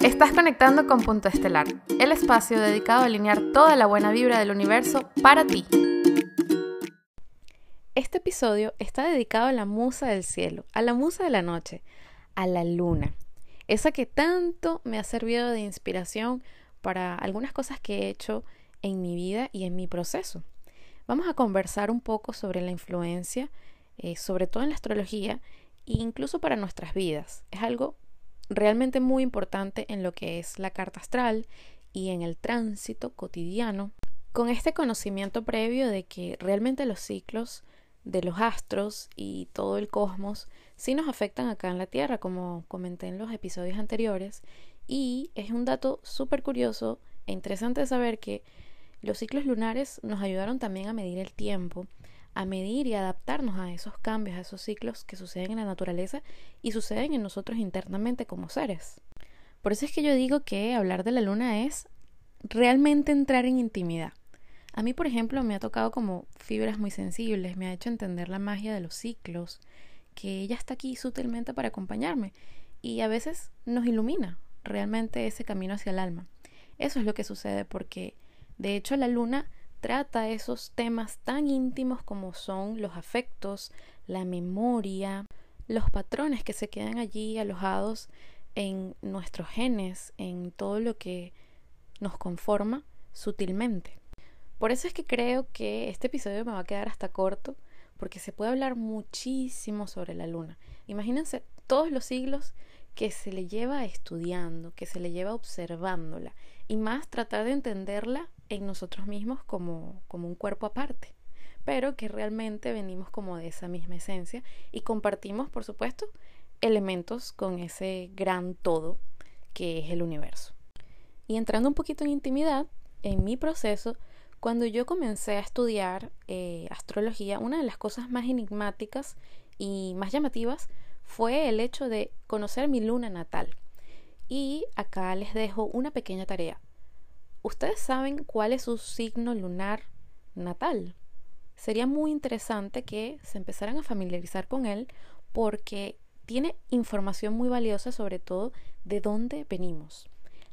Estás conectando con Punto Estelar, el espacio dedicado a alinear toda la buena vibra del universo para ti. Este episodio está dedicado a la musa del cielo, a la musa de la noche, a la luna, esa que tanto me ha servido de inspiración para algunas cosas que he hecho en mi vida y en mi proceso. Vamos a conversar un poco sobre la influencia, eh, sobre todo en la astrología, e incluso para nuestras vidas. Es algo realmente muy importante en lo que es la carta astral y en el tránsito cotidiano, con este conocimiento previo de que realmente los ciclos de los astros y todo el cosmos sí nos afectan acá en la Tierra, como comenté en los episodios anteriores, y es un dato súper curioso e interesante saber que los ciclos lunares nos ayudaron también a medir el tiempo a medir y adaptarnos a esos cambios, a esos ciclos que suceden en la naturaleza y suceden en nosotros internamente como seres. Por eso es que yo digo que hablar de la luna es realmente entrar en intimidad. A mí, por ejemplo, me ha tocado como fibras muy sensibles, me ha hecho entender la magia de los ciclos, que ella está aquí sutilmente para acompañarme y a veces nos ilumina realmente ese camino hacia el alma. Eso es lo que sucede porque, de hecho, la luna trata esos temas tan íntimos como son los afectos, la memoria, los patrones que se quedan allí alojados en nuestros genes, en todo lo que nos conforma sutilmente. Por eso es que creo que este episodio me va a quedar hasta corto, porque se puede hablar muchísimo sobre la luna. Imagínense todos los siglos que se le lleva estudiando, que se le lleva observándola, y más tratar de entenderla en nosotros mismos como, como un cuerpo aparte, pero que realmente venimos como de esa misma esencia y compartimos, por supuesto, elementos con ese gran todo que es el universo. Y entrando un poquito en intimidad, en mi proceso, cuando yo comencé a estudiar eh, astrología, una de las cosas más enigmáticas y más llamativas fue el hecho de conocer mi luna natal. Y acá les dejo una pequeña tarea. ¿Ustedes saben cuál es su signo lunar natal? Sería muy interesante que se empezaran a familiarizar con él porque tiene información muy valiosa sobre todo de dónde venimos.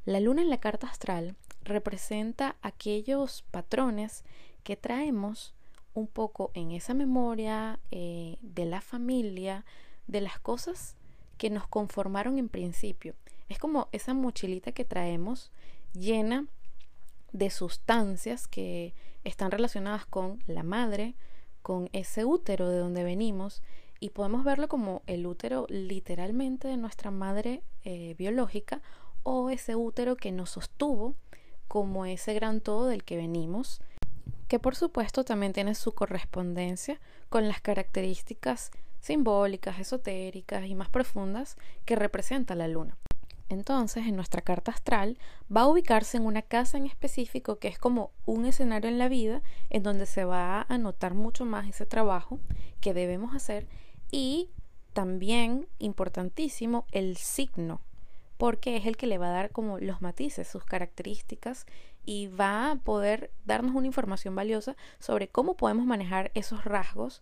La luna en la carta astral representa aquellos patrones que traemos un poco en esa memoria eh, de la familia, de las cosas que nos conformaron en principio. Es como esa mochilita que traemos llena de sustancias que están relacionadas con la madre, con ese útero de donde venimos, y podemos verlo como el útero literalmente de nuestra madre eh, biológica o ese útero que nos sostuvo como ese gran todo del que venimos, que por supuesto también tiene su correspondencia con las características simbólicas, esotéricas y más profundas que representa la luna. Entonces, en nuestra carta astral va a ubicarse en una casa en específico que es como un escenario en la vida en donde se va a notar mucho más ese trabajo que debemos hacer y también importantísimo el signo porque es el que le va a dar como los matices, sus características y va a poder darnos una información valiosa sobre cómo podemos manejar esos rasgos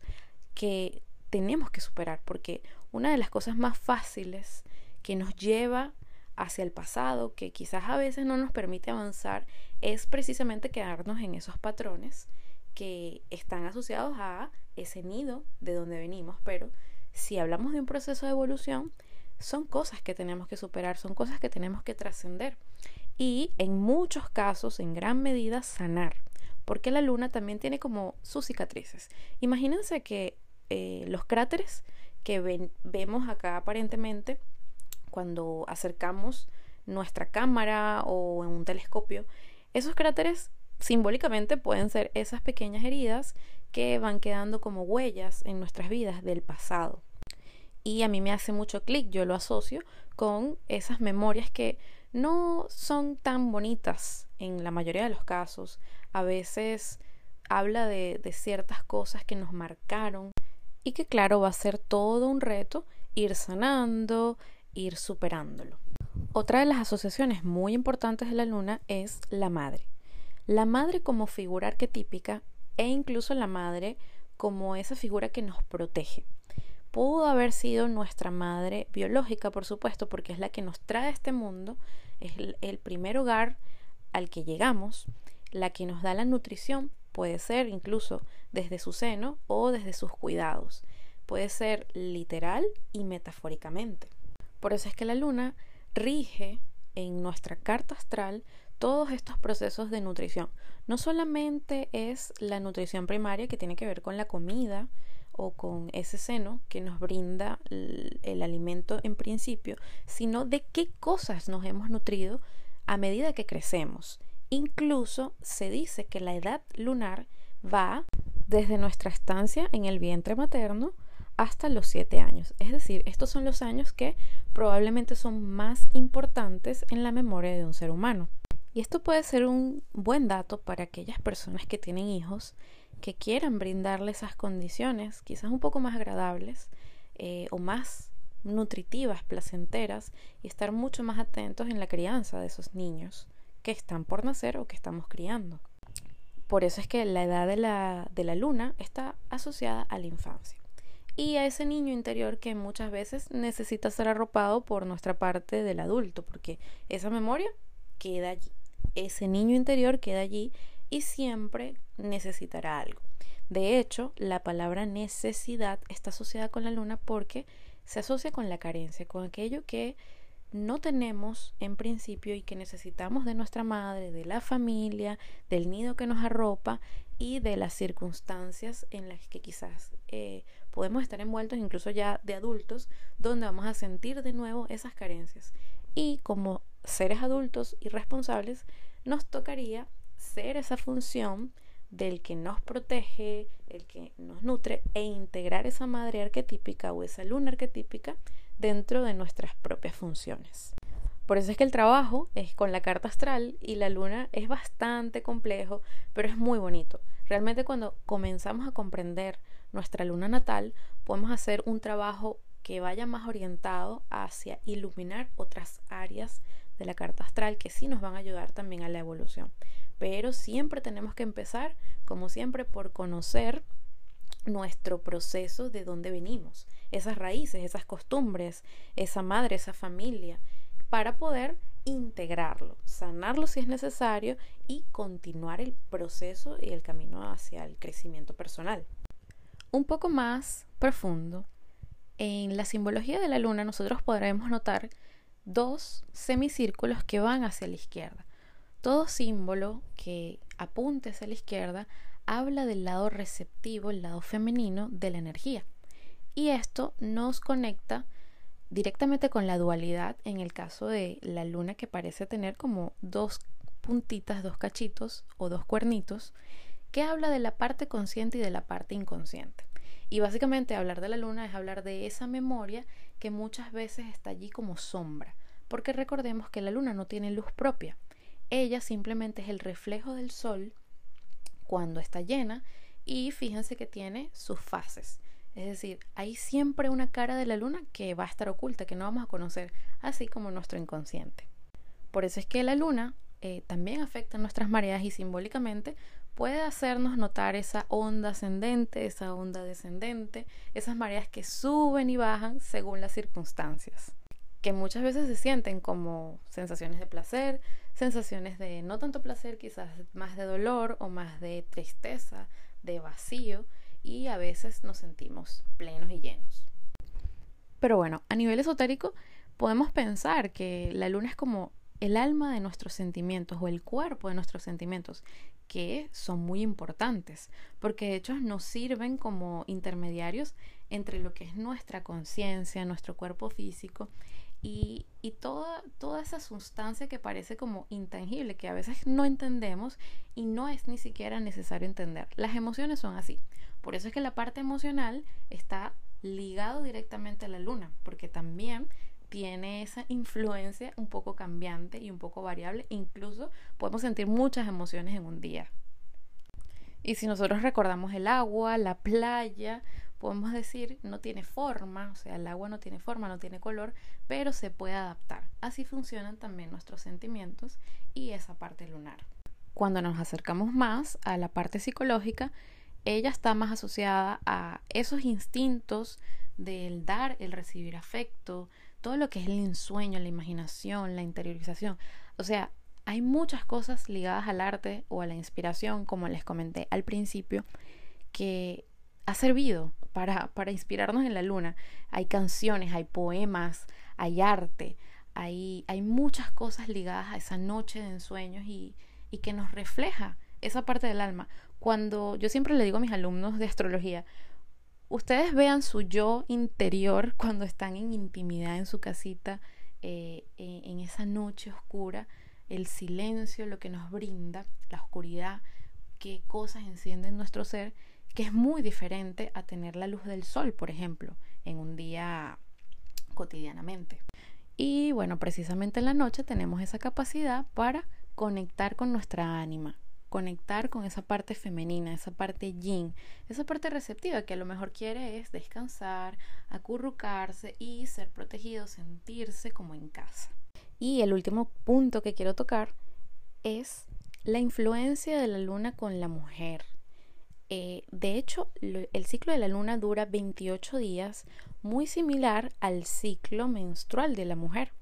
que tenemos que superar porque una de las cosas más fáciles que nos lleva hacia el pasado que quizás a veces no nos permite avanzar es precisamente quedarnos en esos patrones que están asociados a ese nido de donde venimos, pero si hablamos de un proceso de evolución, son cosas que tenemos que superar, son cosas que tenemos que trascender y en muchos casos, en gran medida, sanar, porque la luna también tiene como sus cicatrices. Imagínense que eh, los cráteres que vemos acá aparentemente cuando acercamos nuestra cámara o en un telescopio, esos cráteres simbólicamente pueden ser esas pequeñas heridas que van quedando como huellas en nuestras vidas del pasado. Y a mí me hace mucho clic, yo lo asocio con esas memorias que no son tan bonitas en la mayoría de los casos. A veces habla de, de ciertas cosas que nos marcaron y que claro va a ser todo un reto ir sanando, ir superándolo. Otra de las asociaciones muy importantes de la luna es la madre. La madre como figura arquetípica e incluso la madre como esa figura que nos protege. pudo haber sido nuestra madre biológica, por supuesto, porque es la que nos trae a este mundo, es el, primer hogar al que llegamos, la que nos da la nutrición, puede ser incluso desde su seno o desde sus cuidados, puede ser literal y metafóricamente. Por eso es que la luna rige en nuestra carta astral todos estos procesos de nutrición. No solamente es la nutrición primaria que tiene que ver con la comida o con ese seno que nos brinda el, alimento en principio, sino de qué cosas nos hemos nutrido a medida que crecemos. Incluso se dice que la edad lunar va desde nuestra estancia en el vientre materno hasta los 7 años. Es decir, estos son los años que probablemente son más importantes en la memoria de un ser humano. Y esto puede ser un buen dato para aquellas personas que tienen hijos que quieran brindarle esas condiciones, quizás un poco más agradables eh, o más nutritivas, placenteras, y estar mucho más atentos en la crianza de esos niños que están por nacer o que estamos criando. Por eso es que la edad de la, de la luna está asociada a la infancia y a ese niño interior que muchas veces necesita ser arropado por nuestra parte del adulto, porque esa memoria queda allí ese niño interior queda allí y siempre necesitará algo. De hecho, la palabra necesidad está asociada con la luna porque se asocia con la carencia, con aquello que no tenemos en principio y que necesitamos de nuestra madre, de la familia, del nido que nos arropa y de las circunstancias en las que quizás eh, podemos estar envueltos, incluso ya de adultos, donde vamos a sentir de nuevo esas carencias. Y como seres adultos y responsables, nos tocaría ser esa función del que nos protege, el que nos nutre e integrar esa madre arquetípica o esa luna arquetípica dentro de nuestras propias funciones. Por eso es que el trabajo es con la carta astral y la luna es bastante complejo, pero es muy bonito. Realmente cuando comenzamos a comprender nuestra luna natal, podemos hacer un trabajo que vaya más orientado hacia iluminar otras áreas de la carta astral que sí nos van a ayudar también a la evolución. Pero siempre tenemos que empezar, como siempre, por conocer nuestro proceso de dónde venimos, esas raíces, esas costumbres, esa madre, esa familia, para poder integrarlo, sanarlo si es necesario y continuar el proceso y el camino hacia el crecimiento personal. Un poco más profundo, en la simbología de la luna nosotros podremos notar dos semicírculos que van hacia la izquierda. Todo símbolo que apunte hacia la izquierda habla del lado receptivo, el lado femenino de la energía. Y esto nos conecta directamente con la dualidad en el caso de la luna que parece tener como dos puntitas, dos cachitos o dos cuernitos, que habla de la parte consciente y de la parte inconsciente. Y básicamente hablar de la luna es hablar de esa memoria que muchas veces está allí como sombra, porque recordemos que la luna no tiene luz propia. Ella simplemente es el reflejo del sol cuando está llena y fíjense que tiene sus fases. Es decir, hay siempre una cara de la luna que va a estar oculta, que no vamos a conocer, así como nuestro inconsciente. Por eso es que la luna eh, también afecta nuestras mareas y simbólicamente puede hacernos notar esa onda ascendente, esa onda descendente, esas mareas que suben y bajan según las circunstancias, que muchas veces se sienten como sensaciones de placer, sensaciones de no tanto placer, quizás más de dolor o más de tristeza, de vacío, y a veces nos sentimos plenos y llenos. Pero bueno, a nivel esotérico podemos pensar que la luna es como el alma de nuestros sentimientos o el cuerpo de nuestros sentimientos, que son muy importantes, porque de hecho nos sirven como intermediarios entre lo que es nuestra conciencia, nuestro cuerpo físico y, y, toda, toda esa sustancia que parece como intangible, que a veces no entendemos y no es ni siquiera necesario entender. Las emociones son así. Por eso es que la parte emocional está ligado directamente a la luna, porque también tiene esa influencia un poco cambiante y un poco variable. Incluso podemos sentir muchas emociones en un día. Y si nosotros recordamos el agua, la playa, podemos decir no tiene forma, o sea, el agua no tiene forma, no tiene color, pero se puede adaptar. Así funcionan también nuestros sentimientos y esa parte lunar. Cuando nos acercamos más a la parte psicológica, ella está más asociada a esos instintos del dar, el recibir afecto, todo lo que es el ensueño, la imaginación, la interiorización. O sea, hay muchas cosas ligadas al arte o a la inspiración, como les comenté al principio, que ha servido para, para inspirarnos en la luna. Hay canciones, hay poemas, hay arte, hay, hay muchas cosas ligadas a esa noche de ensueños y, y que nos refleja esa parte del alma. Cuando yo siempre le digo a mis alumnos de astrología, ustedes vean su yo interior cuando están en intimidad en su casita, eh, en esa noche oscura, el silencio, lo que nos brinda, la oscuridad, qué cosas encienden nuestro ser, que es muy diferente a tener la luz del sol, por ejemplo, en un día cotidianamente. Y bueno, precisamente en la noche tenemos esa capacidad para conectar con nuestra ánima, conectar con esa parte femenina, esa parte yin, esa parte receptiva que a lo mejor quiere es descansar, acurrucarse y ser protegido, sentirse como en casa. Y el último punto que quiero tocar es la influencia de la luna con la mujer. Eh, de hecho, el ciclo de la luna dura 28 días, muy similar al ciclo menstrual de la mujer.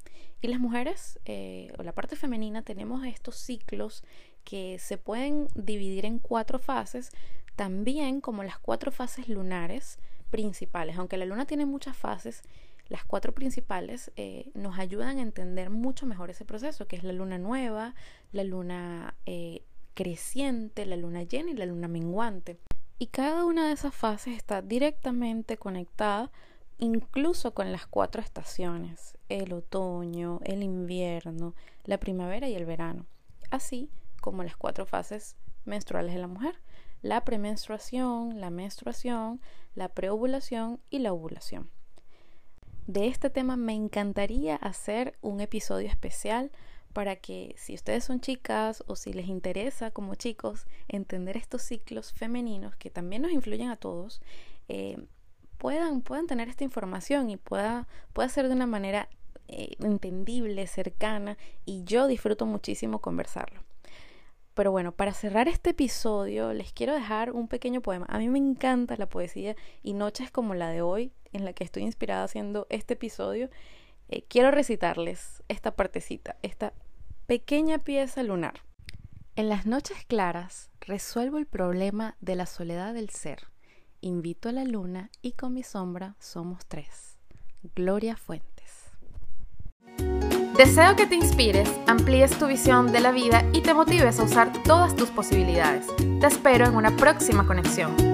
Y las mujeres, eh, o la parte femenina, tenemos estos ciclos que se pueden dividir en cuatro fases, también como las cuatro fases lunares principales. Aunque la luna tiene muchas fases, las cuatro principales eh, nos ayudan a entender mucho mejor ese proceso, que es la luna nueva, la luna eh, creciente, la luna llena y la luna menguante. Y cada una de esas fases está directamente conectada incluso con las cuatro estaciones, el otoño, el invierno, la primavera y el verano. Así como las cuatro fases menstruales de la mujer, la premenstruación, la menstruación, la preovulación y la ovulación. De este tema me encantaría hacer un episodio especial para que si ustedes son chicas o si les interesa como chicos entender estos ciclos femeninos que también nos influyen a todos, eh, puedan, puedan tener esta información y pueda, pueda ser de una manera eh, entendible, cercana y yo disfruto muchísimo conversarlo. Pero bueno, para cerrar este episodio les quiero dejar un pequeño poema. A mí me encanta la poesía y noches como la de hoy, en la que estoy inspirada haciendo este episodio, eh, quiero recitarles esta partecita, esta pequeña pieza lunar. En las noches claras resuelvo el problema de la soledad del ser. Invito a la luna y con mi sombra somos tres. Gloria Fuentes. Deseo que te inspires, amplíes tu visión de la vida y te motives a usar todas tus posibilidades. Te espero en una próxima conexión.